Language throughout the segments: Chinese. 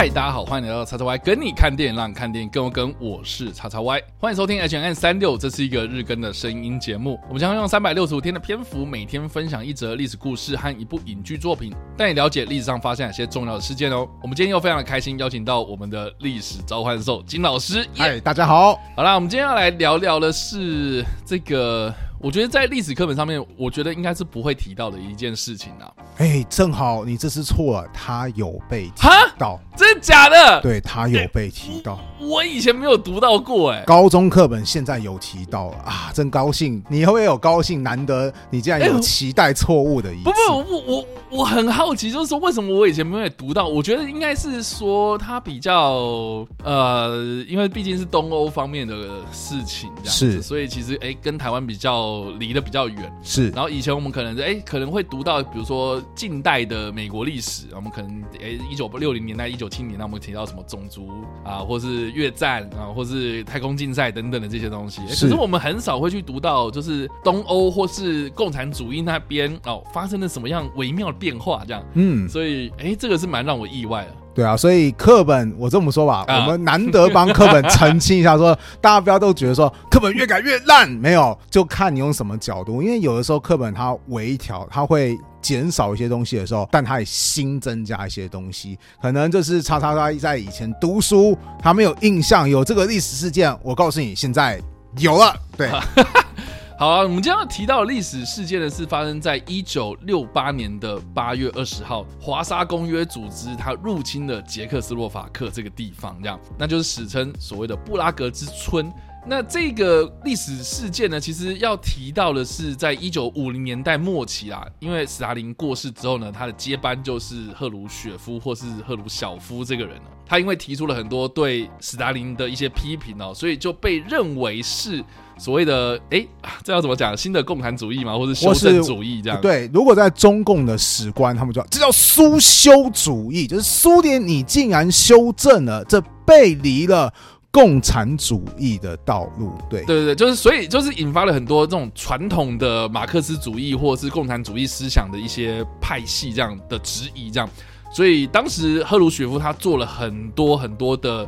嗨，大家好，欢迎来到叉叉 Y 跟你看电影，让你看电影更有梗。我是叉叉 Y，欢迎收听 H N 三六，这是一个日更的声音节目。我们将用三百六十五天的篇幅，每天分享一则历史故事和一部影剧作品，带你了解历史上发生哪些重要的事件哦。我们今天又非常的开心，邀请到我们的历史召唤兽金老师。嗨，大家好。好啦，我们今天要来聊聊的是这个。我觉得在历史课本上面，我觉得应该是不会提到的一件事情啊。哎，正好你这次错了，他有被提到，真的假的？对他有被提到，我以前没有读到过哎。高中课本现在有提到了啊，真高兴，你会不会有高兴？难得你竟然有期待错误的意思。不不，我我我很好奇，就是说为什么我以前没有读到？我觉得应该是说他比较呃，因为毕竟是东欧方面的事情，这样子，所以其实哎，跟台湾比较。离得比较远，是。然后以前我们可能哎，可能会读到，比如说近代的美国历史，我们可能哎，一九六零年代、一九七零年代，我们提到什么种族啊，或是越战啊，或是太空竞赛等等的这些东西。可是我们很少会去读到，就是东欧或是共产主义那边哦，发生了什么样微妙的变化这样。嗯，所以哎，这个是蛮让我意外的。对啊，所以课本我这么说吧，我们难得帮课本澄清一下，说大家不要都觉得说课本越改越烂，没有，就看你用什么角度。因为有的时候课本它微调，它会减少一些东西的时候，但它也新增加一些东西。可能就是叉叉叉在以前读书，他没有印象有这个历史事件，我告诉你，现在有了。对。好啊，我们今天要提到的历史事件呢，是发生在一九六八年的八月二十号，华沙公约组织它入侵了捷克斯洛伐克这个地方，这样，那就是史称所谓的布拉格之春。那这个历史事件呢，其实要提到的是，在一九五零年代末期啊，因为斯大林过世之后呢，他的接班就是赫鲁雪夫或是赫鲁晓夫这个人了。他因为提出了很多对斯大林的一些批评哦，所以就被认为是。所谓的哎，这要怎么讲？新的共产主义嘛，或者修正主义这样？对，如果在中共的史观，他们就这叫苏修主义，就是苏联你竟然修正了，这背离了共产主义的道路。对，对对对，就是所以就是引发了很多这种传统的马克思主义或者是共产主义思想的一些派系这样的质疑，这样。所以当时赫鲁雪夫他做了很多很多的。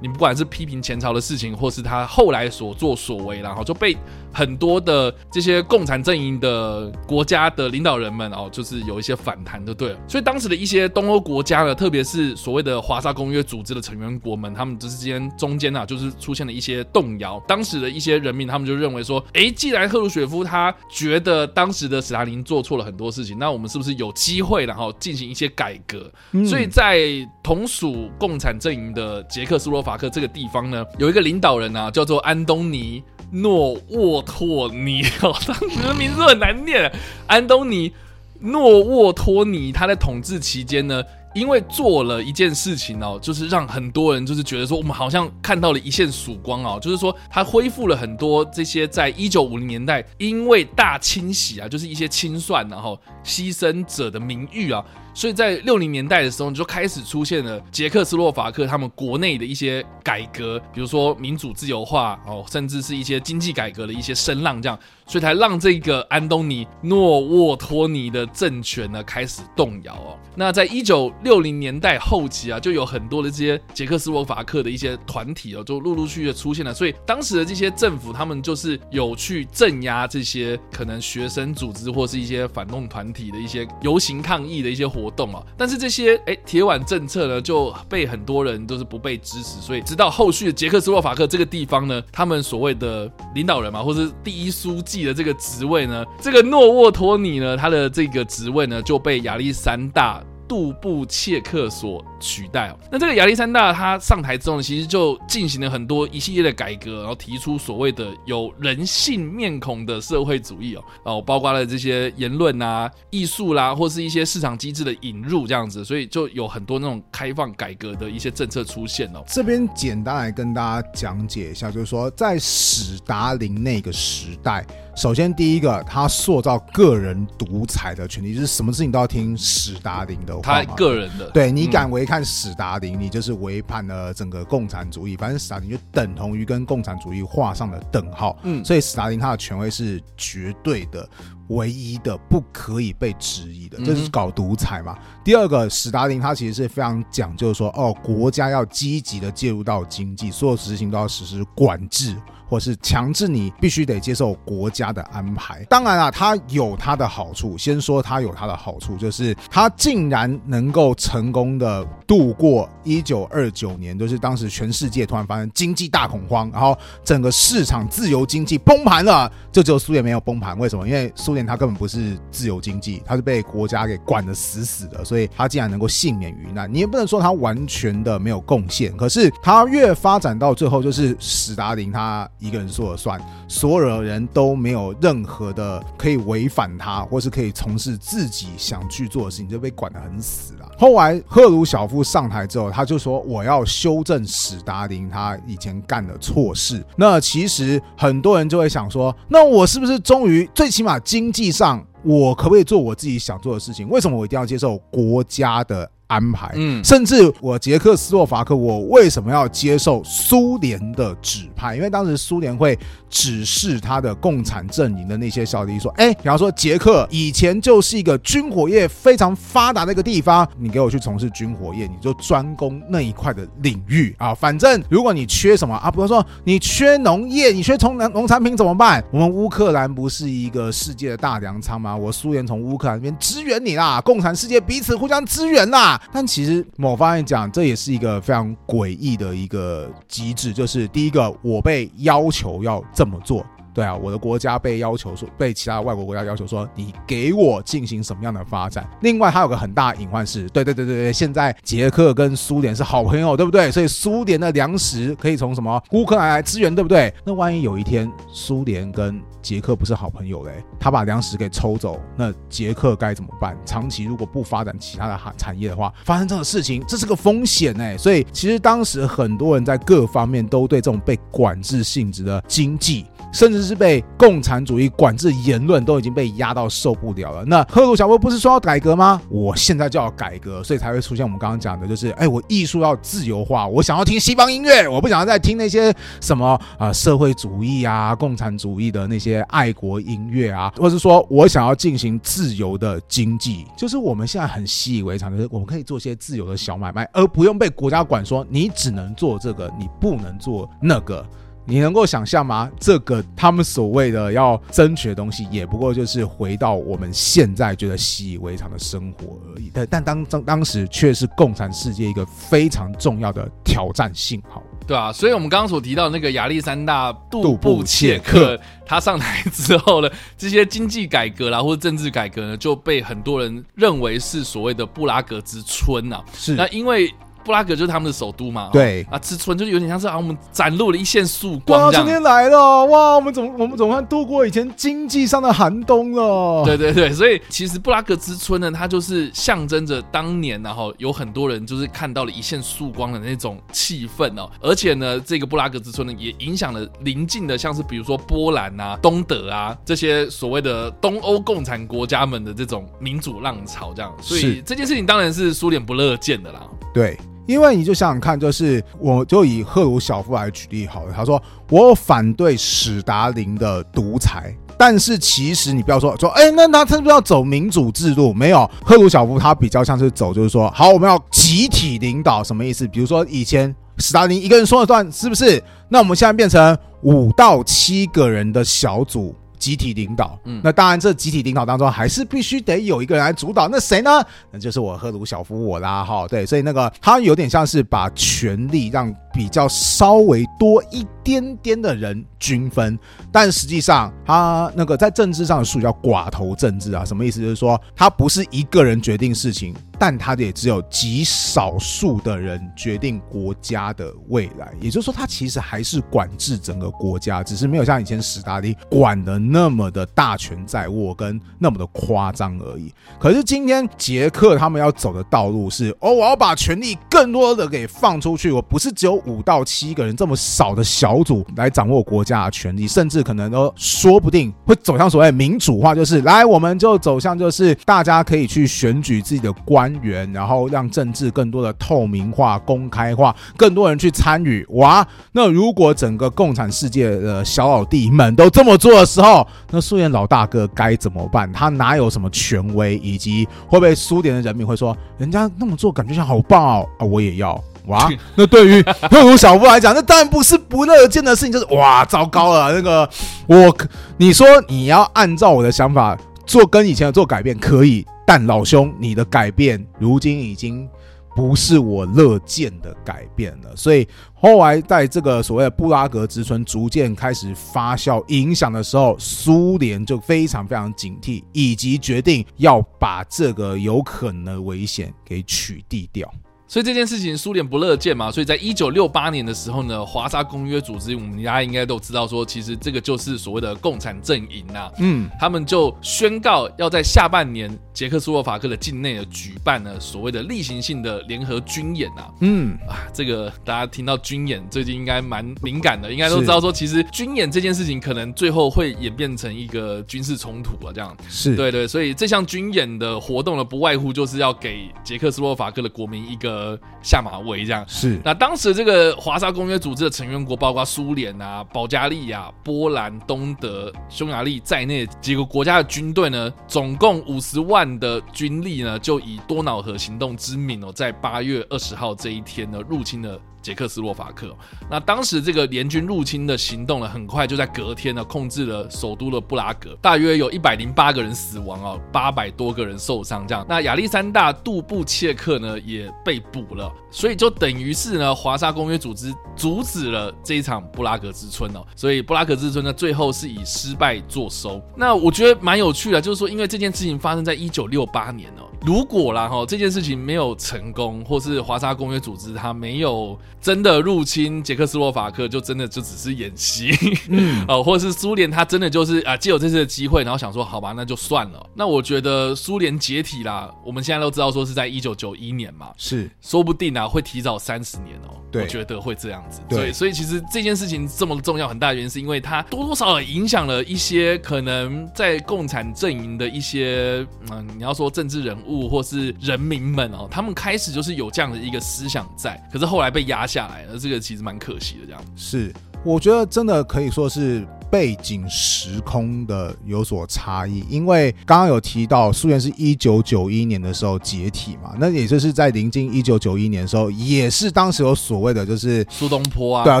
你不管是批评前朝的事情，或是他后来所作所为，然后就被。很多的这些共产阵营的国家的领导人们哦，就是有一些反弹，就对了。所以当时的一些东欧国家呢，特别是所谓的华沙公约组织的成员国们，他们之间中间啊，就是出现了一些动摇。当时的一些人民，他们就认为说，哎，既然赫鲁雪夫他觉得当时的斯大林做错了很多事情，那我们是不是有机会然后进行一些改革？所以在同属共产阵营的捷克斯洛伐克这个地方呢，有一个领导人啊，叫做安东尼。诺沃托尼哦，当时的名字很难念。安东尼诺沃托尼，他在统治期间呢，因为做了一件事情哦，就是让很多人就是觉得说，我们好像看到了一线曙光哦，就是说他恢复了很多这些在一九五零年代因为大清洗啊，就是一些清算然后牺牲者的名誉啊。所以在六零年代的时候，你就开始出现了捷克斯洛伐克他们国内的一些改革，比如说民主自由化哦，甚至是一些经济改革的一些声浪，这样，所以才让这个安东尼诺沃托尼的政权呢开始动摇哦。那在一九六零年代后期啊，就有很多的这些捷克斯洛伐克的一些团体哦，就陆陆续续的出现了。所以当时的这些政府，他们就是有去镇压这些可能学生组织或是一些反动团体的一些游行抗议的一些活。活动啊，但是这些哎铁腕政策呢，就被很多人都是不被支持，所以直到后续的捷克斯洛伐克这个地方呢，他们所谓的领导人嘛，或是第一书记的这个职位呢，这个诺沃托尼呢，他的这个职位呢就被亚历山大。杜布切克所取代哦，那这个亚历山大他上台之后呢，其实就进行了很多一系列的改革，然后提出所谓的有人性面孔的社会主义哦，哦，包括了这些言论啊、艺术啦，或是一些市场机制的引入这样子，所以就有很多那种开放改革的一些政策出现哦。这边简单来跟大家讲解一下，就是说在史达林那个时代。首先，第一个，他塑造个人独裁的权利，就是什么事情都要听史达林的话。他个人的，对你敢违看史达林，你就是违反了整个共产主义，反正史达林就等同于跟共产主义画上了等号。嗯，所以史达林他的权威是绝对的。唯一的不可以被质疑的，就是搞独裁嘛。第二个，史达林他其实是非常讲究说，哦，国家要积极的介入到经济，所有事情都要实施管制。或是强制你必须得接受国家的安排，当然啊，它有它的好处。先说它有它的好处，就是它竟然能够成功的度过一九二九年，就是当时全世界突然发生经济大恐慌，然后整个市场自由经济崩盘了。就只有苏联没有崩盘，为什么？因为苏联它根本不是自由经济，它是被国家给管得死死的，所以它竟然能够幸免于难。你也不能说它完全的没有贡献，可是它越发展到最后，就是史达林他。一个人说了算，所有人都没有任何的可以违反他，或是可以从事自己想去做的事情，就被管得很死了。后来赫鲁晓夫上台之后，他就说我要修正史达林他以前干的错事。那其实很多人就会想说，那我是不是终于最起码经济上，我可不可以做我自己想做的事情？为什么我一定要接受国家的？安排，嗯，甚至我捷克斯洛伐克，我为什么要接受苏联的指派？因为当时苏联会指示他的共产阵营的那些小弟说：“哎，比方说捷克以前就是一个军火业非常发达的一个地方，你给我去从事军火业，你就专攻那一块的领域啊。反正如果你缺什么啊，比如说你缺农业，你缺从农农产品怎么办？我们乌克兰不是一个世界的大粮仓吗？我苏联从乌克兰那边支援你啦，共产世界彼此互相支援啦。”但其实某方面讲，这也是一个非常诡异的一个机制，就是第一个，我被要求要这么做。对啊，我的国家被要求说，被其他外国国家要求说，你给我进行什么样的发展？另外，还有个很大隐患是，对对对对对，现在捷克跟苏联是好朋友，对不对？所以苏联的粮食可以从什么乌克兰来支援，对不对？那万一有一天苏联跟捷克不是好朋友嘞，他把粮食给抽走，那捷克该怎么办？长期如果不发展其他的产产业的话，发生这种事情，这是个风险哎。所以其实当时很多人在各方面都对这种被管制性质的经济。甚至是被共产主义管制言论都已经被压到受不了了。那赫鲁晓夫不是说要改革吗？我现在就要改革，所以才会出现我们刚刚讲的，就是哎，我艺术要自由化，我想要听西方音乐，我不想要再听那些什么啊社会主义啊、共产主义的那些爱国音乐啊，或是说我想要进行自由的经济，就是我们现在很习以为常，就是我们可以做些自由的小买卖，而不用被国家管说你只能做这个，你不能做那个。你能够想象吗？这个他们所谓的要争取的东西，也不过就是回到我们现在觉得习以为常的生活而已。但但当当当时却是共产世界一个非常重要的挑战信号，对啊，所以我们刚刚所提到那个亚历山大杜布切克，他上台之后呢，这些经济改革啦或者政治改革呢，就被很多人认为是所谓的布拉格之春呐。是那因为。布拉格就是他们的首都嘛，对啊，之春就是有点像是啊，我们展露了一线曙光哇，春天来了，哇，我们总我们总算度过以前经济上的寒冬了。对对对，所以其实布拉格之春呢，它就是象征着当年然后有很多人就是看到了一线曙光的那种气氛哦。而且呢，这个布拉格之春呢，也影响了邻近的，像是比如说波兰啊、东德啊这些所谓的东欧共产国家们的这种民主浪潮，这样。所以这件事情当然是苏联不乐见的啦。对。因为你就想想看，就是我就以赫鲁晓夫来举例好了。他说我反对史达林的独裁，但是其实你不要说说，哎，那他是不是要走民主制度？没有，赫鲁晓夫他比较像是走，就是说，好，我们要集体领导，什么意思？比如说以前史达林一个人说了算，是不是？那我们现在变成五到七个人的小组。集体领导，嗯，那当然，这集体领导当中还是必须得有一个人来主导。那谁呢？那就是我赫鲁晓夫我啦，哈，对，所以那个他有点像是把权力让比较稍微多一点点的人均分，但实际上他那个在政治上的术语叫寡头政治啊，什么意思？就是说他不是一个人决定事情。但他也只有极少数的人决定国家的未来，也就是说，他其实还是管制整个国家，只是没有像以前史达林管的那么的大权在握，跟那么的夸张而已。可是今天捷克他们要走的道路是：哦，我要把权力更多的给放出去，我不是只有五到七个人这么少的小组来掌握国家的权力，甚至可能都说不定会走向所谓民主化，就是来我们就走向就是大家可以去选举自己的官员，然后让政治更多的透明化、公开化，更多人去参与。哇，那如果整个共产世界的小老弟们都这么做的时候，那苏联老大哥该怎么办？他哪有什么权威？以及会不会苏联的人民会说，人家那么做感觉像好棒哦啊，我也要。哇，那对于赫鲁晓夫来讲，那当然不是不乐见的事情，就是哇，糟糕了。那个我，你说你要按照我的想法做，跟以前的做改变可以，但老兄，你的改变如今已经不是我乐见的改变了。所以后来在这个所谓的布拉格之春逐渐开始发酵影响的时候，苏联就非常非常警惕，以及决定要把这个有可能的危险给取缔掉。所以这件事情苏联不乐见嘛，所以在一九六八年的时候呢，华沙公约组织，我们大家应该都知道说，其实这个就是所谓的共产阵营呐，嗯，他们就宣告要在下半年捷克斯洛伐克的境内呢举办呢所谓的例行性的联合军演呐，嗯。啊，这个大家听到军演最近应该蛮敏感的，应该都知道说，其实军演这件事情可能最后会演变成一个军事冲突啊，这样。是。对对，所以这项军演的活动呢，不外乎就是要给捷克斯洛伐克的国民一个。呃，下马威这样是。那当时这个华沙公约组织的成员国，包括苏联啊、保加利亚、波兰、东德、匈牙利在内几个国家的军队呢，总共五十万的军力呢，就以多瑙河行动之名哦，在八月二十号这一天呢，入侵了。捷克斯洛伐克，那当时这个联军入侵的行动呢，很快就在隔天呢，控制了首都的布拉格，大约有一百零八个人死亡啊，八百多个人受伤。这样，那亚历山大·杜布切克呢也被捕了，所以就等于是呢，华沙公约组织阻止了这一场布拉格之春哦，所以布拉格之春呢，最后是以失败作收。那我觉得蛮有趣的，就是说，因为这件事情发生在一九六八年哦。如果啦哈这件事情没有成功，或是华沙公约组织它没有真的入侵捷克斯洛伐克，就真的就只是演习，嗯，哦，或者是苏联他真的就是啊借有这次的机会，然后想说好吧那就算了。那我觉得苏联解体啦，我们现在都知道说是在一九九一年嘛，是。说不定啊会提早三十年哦，对，我觉得会这样子，对，所以其实这件事情这么重要，很大的原因是因为它多多少少影响了一些可能在共产阵营的一些嗯，你要说政治人物。或是人民们哦，他们开始就是有这样的一个思想在，可是后来被压下来了，这个其实蛮可惜的。这样是，我觉得真的可以说是背景时空的有所差异，因为刚刚有提到苏联是一九九一年的时候解体嘛，那也就是在临近一九九一年的时候，也是当时有所谓的就是苏东坡啊，对啊，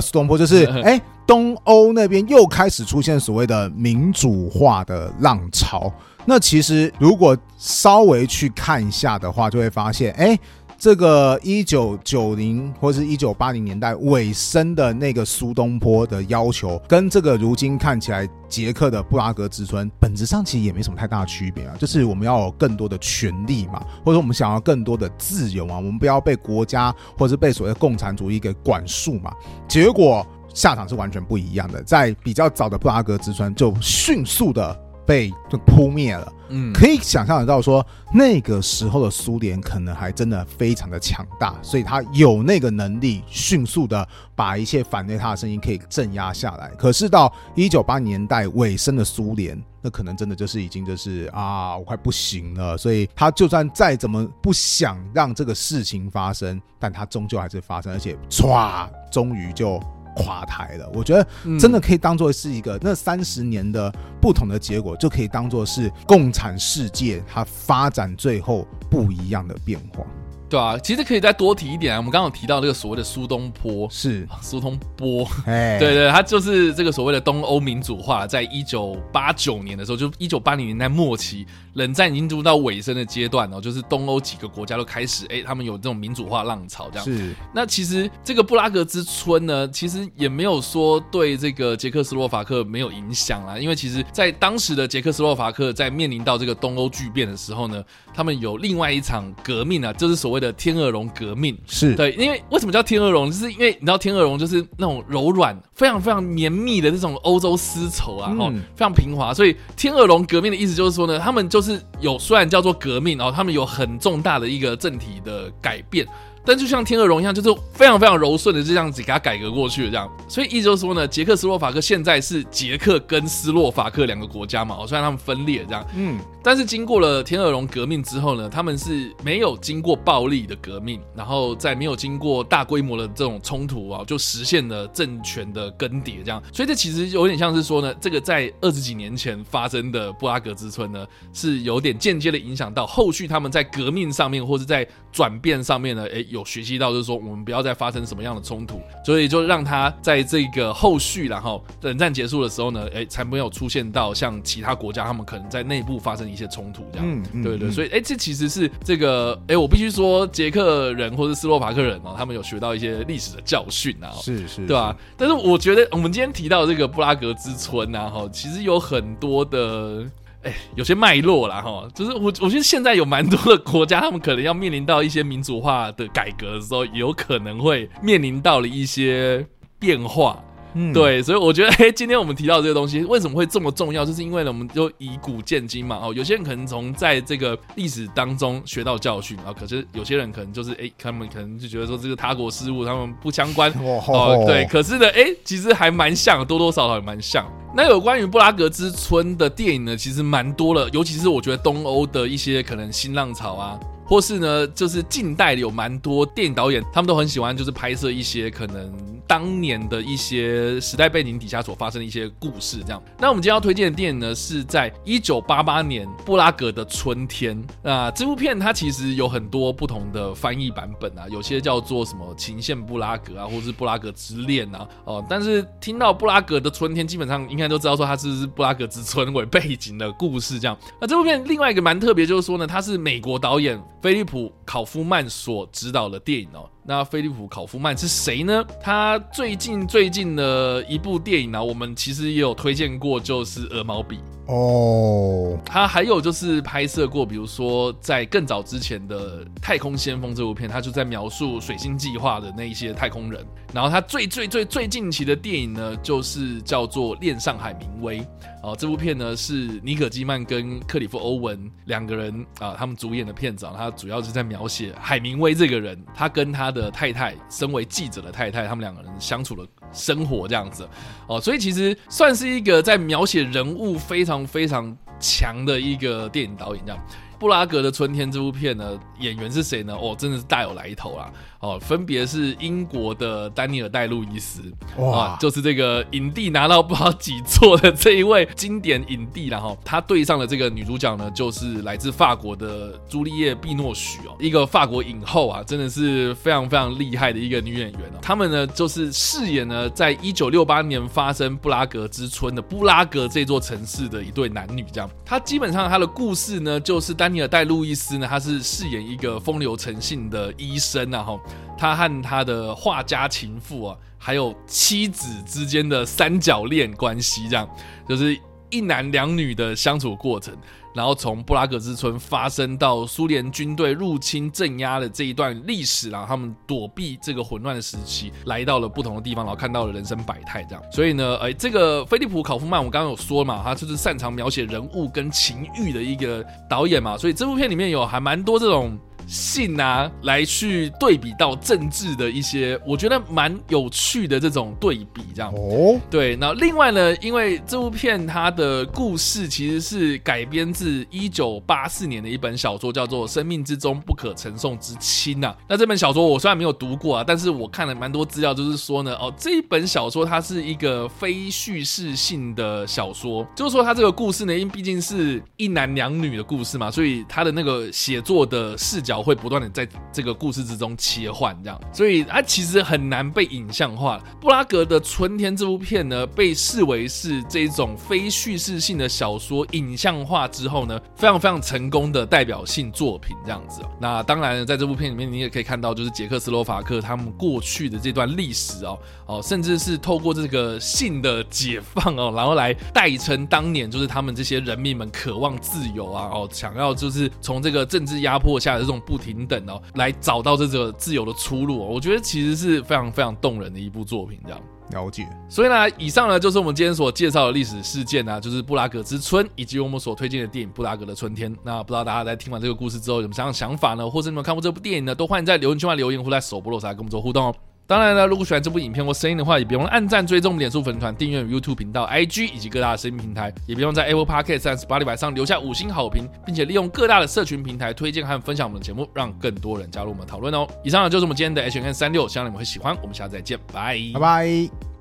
苏东坡就是哎，东欧那边又开始出现所谓的民主化的浪潮。那其实如果稍微去看一下的话，就会发现，哎，这个一九九零或是一九八零年代尾声的那个苏东坡的要求，跟这个如今看起来捷克的布拉格之春，本质上其实也没什么太大的区别啊。就是我们要有更多的权利嘛，或者我们想要更多的自由啊，我们不要被国家或者被所谓的共产主义给管束嘛。结果下场是完全不一样的，在比较早的布拉格之春就迅速的。被就扑灭了，嗯，可以想象得到说，那个时候的苏联可能还真的非常的强大，所以他有那个能力迅速的把一切反对他的声音可以镇压下来。可是到一九八年代尾声的苏联，那可能真的就是已经就是啊，我快不行了。所以他就算再怎么不想让这个事情发生，但他终究还是发生，而且唰，终于就。垮台了，我觉得真的可以当做是一个那三十年的不同的结果，就可以当做是共产世界它发展最后不一样的变化。对啊，其实可以再多提一点啊。我们刚刚提到这个所谓的苏东坡，是苏东坡，哎，对对，他就是这个所谓的东欧民主化，在一九八九年的时候，就一九八零年代末期，冷战已经进入到尾声的阶段哦，就是东欧几个国家都开始，哎，他们有这种民主化浪潮，这样是。那其实这个布拉格之春呢，其实也没有说对这个捷克斯洛伐克没有影响啊，因为其实在当时的捷克斯洛伐克在面临到这个东欧巨变的时候呢，他们有另外一场革命啊，就是所谓。的天鹅绒革命是对，因为为什么叫天鹅绒？就是因为你知道天鹅绒就是那种柔软、非常非常绵密的那种欧洲丝绸啊，哦，非常平滑。所以天鹅绒革命的意思就是说呢，他们就是有虽然叫做革命，然后他们有很重大的一个政体的改变。但就像天鹅绒一样，就是非常非常柔顺的这样子给它改革过去的这样。所以意思就是说呢，捷克斯洛伐克现在是捷克跟斯洛伐克两个国家嘛，哦，虽然他们分裂这样，嗯，但是经过了天鹅绒革命之后呢，他们是没有经过暴力的革命，然后在没有经过大规模的这种冲突啊，就实现了政权的更迭这样。所以这其实有点像是说呢，这个在二十几年前发生的布拉格之春呢，是有点间接的影响到后续他们在革命上面或者在转变上面呢，诶，有学习到就是说我们不要再发生什么样的冲突，所以就让他在这个后续然后冷战结束的时候呢，哎，才没有出现到像其他国家他们可能在内部发生一些冲突这样，对对，所以哎，这其实是这个哎，我必须说捷克人或者斯洛伐克人哦，他们有学到一些历史的教训啊，是是，对吧？但是我觉得我们今天提到这个布拉格之春啊，哈，其实有很多的。哎，有些脉络啦，哈，就是我我觉得现在有蛮多的国家，他们可能要面临到一些民主化的改革的时候，有可能会面临到了一些变化。嗯，对，所以我觉得，哎，今天我们提到这个东西为什么会这么重要，就是因为呢，我们就以古鉴今嘛，哦，有些人可能从在这个历史当中学到教训啊，可是有些人可能就是，哎，他们可能就觉得说这个他国事务他们不相关，哦，对，可是呢，哎，其实还蛮像，多多少少也蛮像。那有关于布拉格之春的电影呢，其实蛮多了，尤其是我觉得东欧的一些可能新浪潮啊。或是呢，就是近代有蛮多电影导演，他们都很喜欢，就是拍摄一些可能当年的一些时代背景底下所发生的一些故事。这样，那我们今天要推荐的电影呢，是在一九八八年布拉格的春天。那这部片它其实有很多不同的翻译版本啊，有些叫做什么情线布拉格啊，或是布拉格之恋啊，哦，但是听到布拉格的春天，基本上应该都知道说它是布拉格之春为背景的故事。这样，那这部片另外一个蛮特别，就是说呢，它是美国导演。菲利普·考夫曼所执导的电影哦。那菲利普·考夫曼是谁呢？他最近最近的一部电影呢，我们其实也有推荐过，就是《鹅毛笔》哦。他还有就是拍摄过，比如说在更早之前的《太空先锋》这部片，他就在描述水星计划的那一些太空人。然后他最最最最近期的电影呢，就是叫做《恋上海明威》哦。这部片呢是尼可基曼跟克里夫·欧文两个人啊，他们主演的片子。他主要是在描写海明威这个人，他跟他的太太，身为记者的太太，他们两个人相处的生活这样子哦，所以其实算是一个在描写人物非常非常强的一个电影导演这样。布拉格的春天这部片呢，演员是谁呢？哦，真的是大有来头啦！哦，分别是英国的丹尼尔戴路易斯，哇，就是这个影帝拿到不知道几座的这一位经典影帝然后他对上的这个女主角呢，就是来自法国的朱丽叶·碧诺许哦，一个法国影后啊，真的是非常非常厉害的一个女演员哦。他们呢，就是饰演呢，在一九六八年发生布拉格之春的布拉格这座城市的一对男女，这样。他基本上他的故事呢，就是丹。尼尔戴路易斯呢，他是饰演一个风流成性的医生啊，哈，他和他的画家情妇啊，还有妻子之间的三角恋关系，这样。就是一男两女的相处过程。然后从布拉格之春发生到苏联军队入侵镇压的这一段历史，然后他们躲避这个混乱的时期，来到了不同的地方，然后看到了人生百态这样。所以呢，哎，这个菲利普考夫曼，我刚刚有说嘛，他就是擅长描写人物跟情欲的一个导演嘛，所以这部片里面有还蛮多这种。性啊，来去对比到政治的一些，我觉得蛮有趣的这种对比，这样哦。对，那另外呢，因为这部片它的故事其实是改编自一九八四年的一本小说，叫做《生命之中不可承受之轻》呐。那这本小说我虽然没有读过啊，但是我看了蛮多资料，就是说呢，哦，这一本小说它是一个非叙事性的小说，就是说它这个故事呢，因毕竟是一男两女的故事嘛，所以它的那个写作的视角。会不断的在这个故事之中切换，这样，所以它其实很难被影像化。布拉格的春天这部片呢，被视为是这种非叙事性的小说影像化之后呢，非常非常成功的代表性作品，这样子。那当然，在这部片里面，你也可以看到，就是捷克斯洛伐克他们过去的这段历史哦，哦，甚至是透过这个性的解放哦，然后来代称当年就是他们这些人民们渴望自由啊，哦，想要就是从这个政治压迫下的这种。不停等哦，来找到这个自由的出路。我觉得其实是非常非常动人的一部作品，这样。了解。所以呢，以上呢就是我们今天所介绍的历史事件啊，就是布拉格之春，以及我们所推荐的电影《布拉格的春天》。那不知道大家在听完这个故事之后有什么样想法呢？或者你们看过这部电影呢？都欢迎在留言区外留言，或在首播落来跟我们做互动哦。当然了，如果喜欢这部影片或声音的话，也别忘按赞、追踪我们脸书粉团、订阅 YouTube 频道、IG 以及各大的声音平台，也别忘在 Apple Podcast 和 Spotify 上留下五星好评，并且利用各大的社群平台推荐和分享我们的节目，让更多人加入我们讨论哦。以上就是我们今天的 H N 三六，希望你们会喜欢。我们下次再见，拜拜。